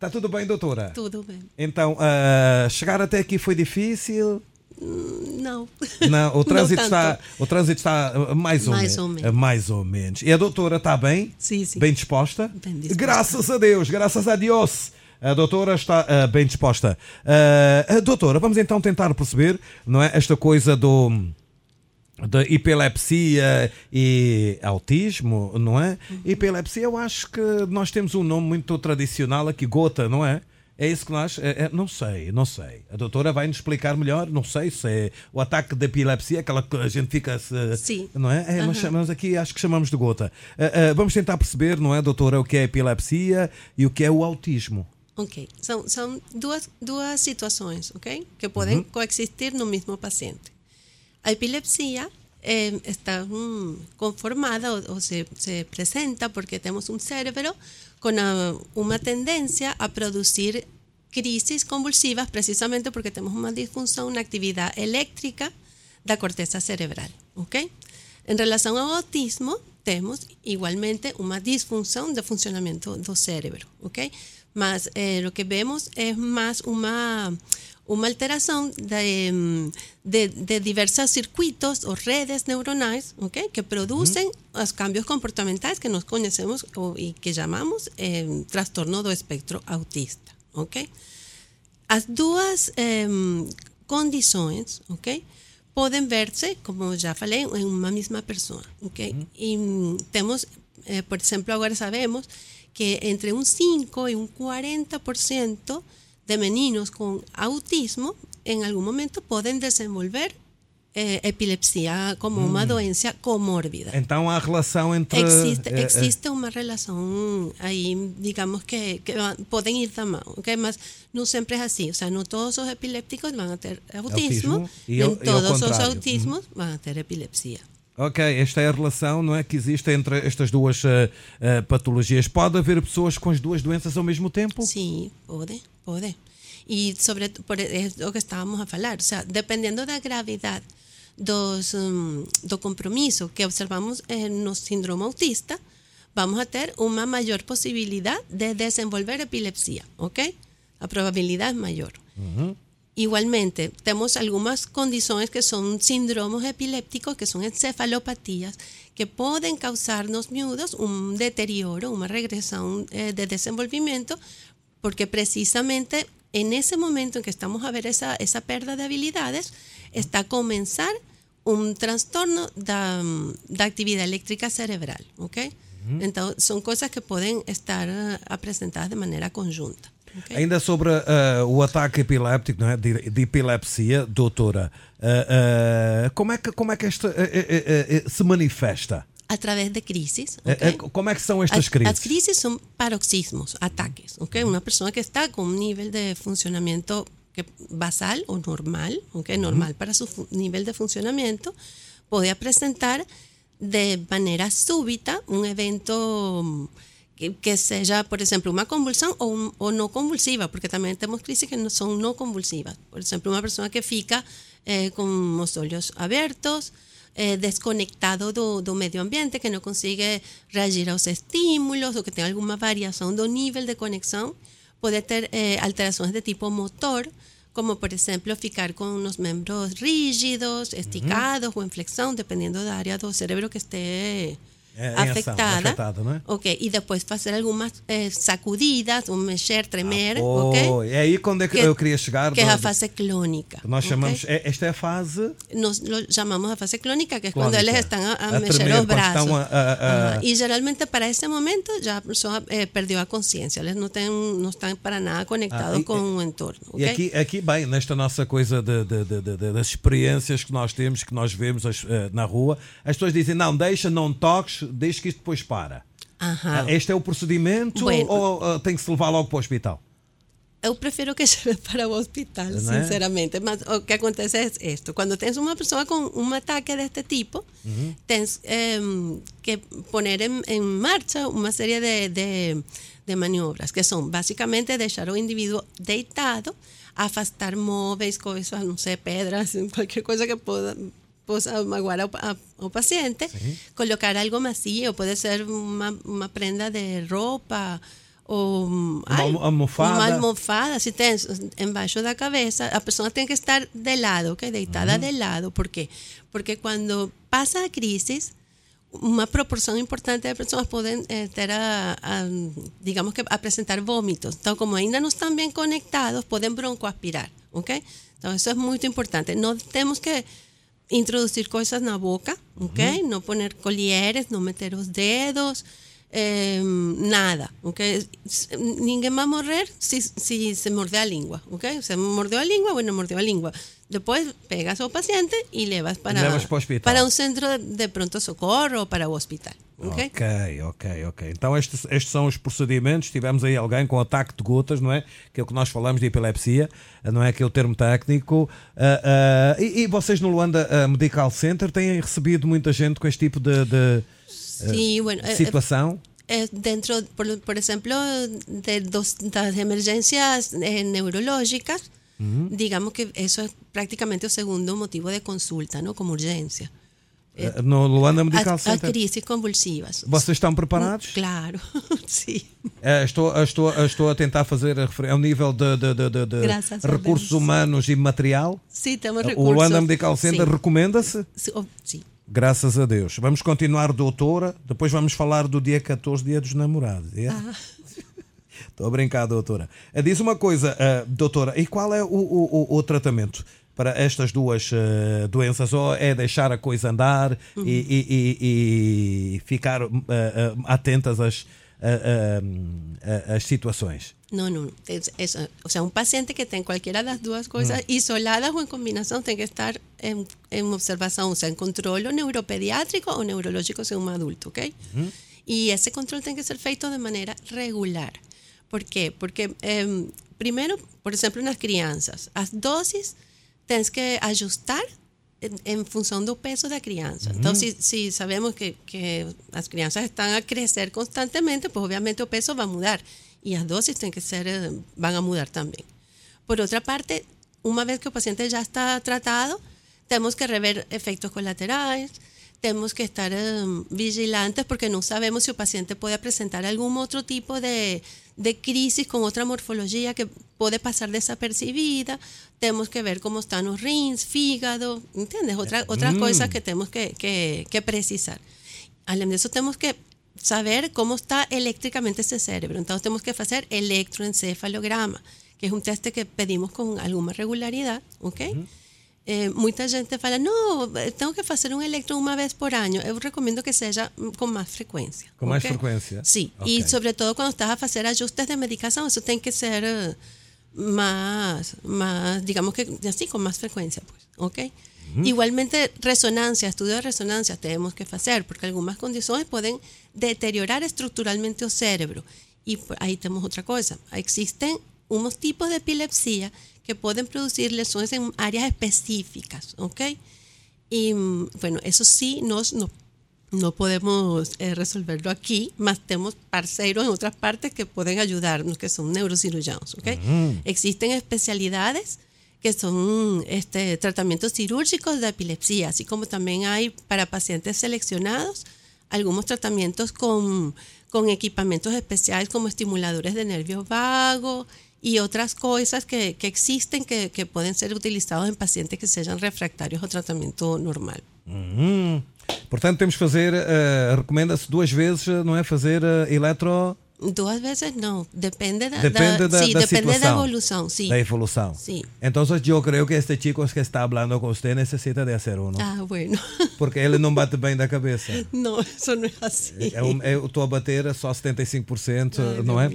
Está tudo bem, doutora? Tudo bem. Então, uh, chegar até aqui foi difícil? Não. Não, o trânsito, Não está, o trânsito está uh, mais ou, Mais ou menos. uh, mais ou menos. E a doutora está bem? Sim, sim. Bem disposta? Bem disposta. Graças a Deus, graças a Deus. A doutora está uh, bem disposta. Uh, doutora, vamos então tentar perceber, não é? Esta coisa do da epilepsia e autismo, não é? Uhum. Epilepsia, eu acho que nós temos um nome muito tradicional aqui, gota, não é? É isso que nós. é- é- não sei, não sei. A doutora vai nos explicar melhor. Não sei se é o ataque de epilepsia, aquela que a gente fica. se- Sim. Não é? É, Nós chamamos aqui, acho que chamamos de gota. Ah, ah, vamos tentar perceber, não é, doutora, o que é epilepsia e o que é o autismo. Ok. São, são duas, duas situações, ok? Que podem Uhum. coexistir no mesmo paciente. A epilepsia eh, está mm, conformada o, o se, se presenta porque tenemos un cerebro con a- una tendencia a producir crisis convulsivas precisamente porque tenemos una disfunción, una actividad eléctrica da corteza cerebral, ¿ok? En relación ao autismo, temos igualmente uma disfunção de funcionamento do cérebro, ok? Mas eh, que vemos es más uma, una alteración de, em, de, de, diversos circuitos o redes neuronales ¿okay? que producen los cambios comportamentales que nos conocemos y que llamamos em, trastorno do espectro autista. ¿okay? Las dos eh, em, condiciones ¿okay? pueden verse, como ya falei, en una misma persona. ¿okay? Y tenemos, eh, por ejemplo, ahora sabemos que entre un 5 y un 40% de meninos com autismo, em algum momento, podem desenvolver eh, epilepsia como uma doença comórbida. Então há relação entre. Existe, eh, eh, existe uma relação aí, digamos que, que podem ir da mão, ok? Mas não sempre é assim, ou seja, não todos os epilépticos vão ter autismo, Autismo e e ao todos os autismos vão ter epilepsia. Ok, esta é a relação, não é? Que existe entre estas duas ah, ah, patologias. Pode haver pessoas com as duas doenças ao mesmo tempo? Sim, pode, pode. E sobre por, é o que estávamos a falar, ou seja, dependendo da gravidade dos, hum, do compromisso que observamos eh, no síndrome autista, vamos a ter uma maior possibilidade de desenvolver epilepsia, ok? A probabilidade é maior. Igualmente, temos algumas condições que são síndromos epilépticos, que são encefalopatias, que podem causar nos miúdos um deterioro, uma regressão eh, de desenvolvimento, porque precisamente en ese momento en que estamos a ver esa, esa perda de habilidades, está a comenzar un trastorno da, da actividad eléctrica cerebral, ¿ok? Entonces, son cosas que pueden estar eh, presentadas de manera conjunta. ¿ok? Ainda sobre ah, o ataque epiléptico, não é? de, de epilepsia, doutora, ah, ah, como, é que, como é que ah, se manifesta? A través de crisis, Ah, ¿ok? ah, como é que são estas As, crises? as crises son paroxismos, ataques, ¿ok? Una persona que está con un nivel de funcionamiento que, basal o normal, ¿ok? Normal para su fu- nivel de funcionamiento, puede presentar de manera súbita un evento mm, que, sea, por ejemplo, una convulsión o, o no convulsiva, porque también tenemos crisis que no son no convulsivas. Por ejemplo, una persona que fica eh, con los olhos abiertos, eh, desconectado do, do medio ambiente, que não consegue reagir aos estímulos ou que tem alguma variação do nível de conexão, pode ter eh, alterações de tipo motor, como por ejemplo ficar con unos miembros rígidos, esticados o en flexión, dependiendo del área del cerebro que esté É, ação, afectada. afetada, não é? Ok, e depois fazer algumas eh, sacudidas, um mexer, tremer, Oh, ok? É aí quando é que, Que- eu queria chegar. Que é a fase clônica. Nós chamamos. é- esta é a fase. nos lo llamamos a fase clónica, que es Clónica. cuando ellos están a, a A mexer tremer, brazos. están a- a- a- Ajá. Y generalmente para ese momento ya la persona eh, perdió la conciencia, ellos no están, no están para nada conectados Ah, y- con un entorno. E ¿ok? aqui, aqui, bem, nesta nossa coisa de, de- de- de- de- das experiências que nós temos, que nós vemos as- eh, na rua, as pessoas dizem: não, deixa, não toques, deixa que isto depois para. Ah, Este é o procedimento Bueno. ou ah, tem que se levar logo para o hospital? Eu prefiro que lleve para o hospital, ¿No es? sinceramente. Mas o que acontece es esto. Cuando tienes una persona con un ataque de este tipo, tienes em, que poner en, en marcha una serie de, de- de maniobras, que son básicamente dejar al individuo deitado, afastar móveis, cosas, no sé, pedras, cualquier cosa que pueda possa magoar ao, a- ao paciente, colocar algo macio, pode ser uma, uma prenda de roupa ou Uma ai, almo- almofada. uma almofada, se tem embaixo da cabeça, a pessoa tem que estar de lado, ok? Deitada de lado. ¿Por quê? Porque quando passa a crise, uma proporção importante de pessoas podem eh, ter a, a, digamos que, apresentar vômitos. Então, como ainda não estão bem conectados, podem broncoaspirar, ok? Então, isso é muito importante. Não temos que introducir cosas en la boca, ¿ok? No poner colieres, no meter los dedos, em, nada, ¿ok? Ninguém va a morrer si, si se morde la lengua, ¿ok? O sea, mordió la lengua, bueno, mordió la lengua. Depois pegas ao paciente e levas para, Levas para o hospital. para um centro de pronto socorro ou para o hospital, ok? Ok, ok, ok. Então estes, estes são os procedimentos. Tivemos aí alguém com ataque de gotas, não é? Que é o que nós falamos de epilepsia, não é? Que é o termo técnico. Ah, ah, e, e vocês no Luanda ah, Medical Center têm recebido muita gente com este tipo de, de, Sí, bueno, eh, situação? eh, dentro, por, por ejemplo, de dos, das emergencias eh, neurológicas, digamos que eso es prácticamente el segundo motivo de consulta, ¿no? Como urgencia. Ah, no Luanda Medical A, Center? crisis convulsivas. Vocês estão preparados? Claro, sí. Eh, estou, estou, estou a tentar fazer a refer- ao nível de, de- de- de- recursos humanos e material. Sí, tenemos O recursos. Luanda Medical Center recomenda-se? Sí. Graças a Deus. Vamos continuar, doutora. Depois vamos falar do dia 14, dia dos namorados. é? Ah. Estou a brincar, doutora. Eh, Diz uma coisa, eh, doutora, e qual é o, o- o- tratamento para estas duas eh, doenças? Ou é deixar a coisa andar Uhum. e, e- e- e ficar eh, eh, atentas às, às situações? No, no, no. Es- es- o sea, un paciente que tenga cualquiera de las dos cosas, isoladas o en combinación, tiene que estar en, en observación, o sea, en control o neuropediátrico o neurológico según un adulto, ¿ok? Y ese control tiene que ser feito de manera regular. ¿Por qué? Porque, em, primero, por ejemplo, en las crianzas, las dosis tienes que ajustar en, en función del peso de la crianza. Entonces, si, si sabemos que, que las crianças están a crecer constantemente, pues obviamente el peso va a mudar y las dosis tienen que ser, eh, van a mudar también. Por otra parte, una vez que el paciente ya está tratado, tenemos que rever efectos colaterales, tenemos que estar eh, vigilantes porque no sabemos si el paciente puede presentar algún otro tipo de, de crisis con otra morfología que puede pasar desapercibida. Tenemos que ver cómo están los rins, fígado, ¿entiendes? Otra, otras cosas que tenemos que, que, que precisar. Además de eso, tenemos que saber cómo está eléctricamente ese cerebro. Entonces, tenemos que hacer electroencefalograma, que es un test que pedimos con alguna regularidad, ¿ok? Eh, muita gente fala, no, eh, tengo que hacer un electro una vez por año. Eu recomendo que seja mm, com mais frequência. Com mais ¿ok? frequência? Sim, Ok. e sobretudo quando estás a fazer ajustes de medicação, isso tem que ser eh, más, más, digamos que así, con más frecuencia, pues, ¿ok? Igualmente, resonancia, estudio de resonancia tenemos que hacer, porque algunas condiciones pueden deteriorar estructuralmente el cerebro. Y pues, ahí tenemos otra cosa. Existen unos tipos de epilepsia que pueden producir lesiones en áreas específicas, ¿ok? Y mm, bueno, eso sí nos, no, no podemos eh, resolverlo aquí, más tenemos parceros en otras partes que pueden ayudarnos, que son neurocirujanos, ¿ok? Existen especialidades que son este, tratamientos quirúrgicos de epilepsia, así como también hay para pacientes seleccionados algunos tratamientos con, con equipamientos especiales como estimuladores de nervios vagos y otras cosas que, que existen que, que pueden ser utilizados en pacientes que sean refractarios ao tratamento normal. Uhum. Portanto, temos que fazer, eh, recomenda-se duas vezes, eh, não é? Fazer eh, eletro. Duas vezes não, depende da, Depende da, sí, da depende da situação. evolução, sim. Da evolução. Sí. Entonces, yo creo que este chico que está hablando con usted necesita de hacer uno. Ah, bueno. Porque ele não bate bem da cabeça. Não, isso não é assim. Eu estou a bater só 75%, Ai, não é?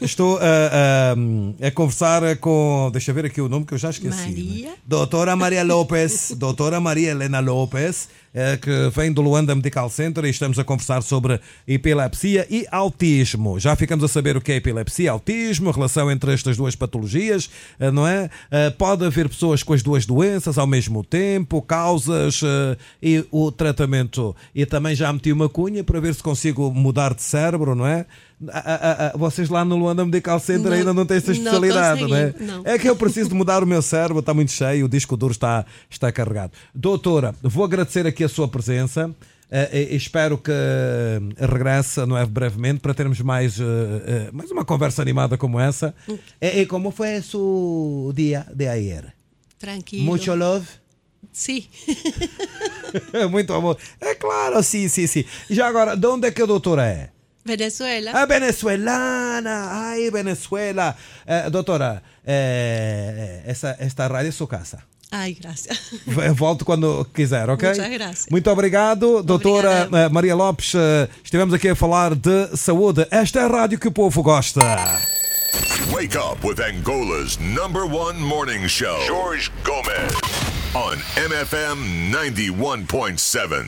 Estou a, a- a conversar com. Deixa eu ver aqui o nome que eu já esqueci. Maria? né? Doutora Maria Lopes, doutora Maria Helena Lopes, eh, que vem do Luanda Medical Center e estamos a conversar sobre epilepsia e autismo. Já ficamos a saber o que é epilepsia, autismo, a relação entre estas duas patologias, eh, não é? Eh, Pode haver pessoas com as duas doenças ao mesmo tempo, causas eh, e o tratamento. E também já meti uma cunha para ver se consigo mudar de cérebro, não é? A- a- a- vocês lá no Luanda Medical Center Não, ainda não têm essa especialidade, não é? não. É que eu preciso de mudar o meu cérebro, está muito cheio, o disco duro está, está carregado. Doutora, vou agradecer aqui a sua presença. Uh, espero que regresse, não é brevemente, para termos mais, uh, uh, mais uma conversa animada como essa. E, e como foi o dia de ayer? Tranquilo. Mucho love? Sí. Muito amor. É claro, sim, sim, sim. Já agora, de onde é que a doutora é? Venezuela. Ah, venezuelana! Ai, Venezuela! Eh, doutora, eh, essa, esta rádio é sua casa. Ay, gracias. V- Volte quando quiser, ok? Gracias. Muito obrigado, doutora Obrigada. eh, Maria Lopes. eh, Estivemos aqui a falar de saúde. Esta é a rádio que o povo gosta. Wake up with Angola's number one morning show. George Gomez on MFM 91.7.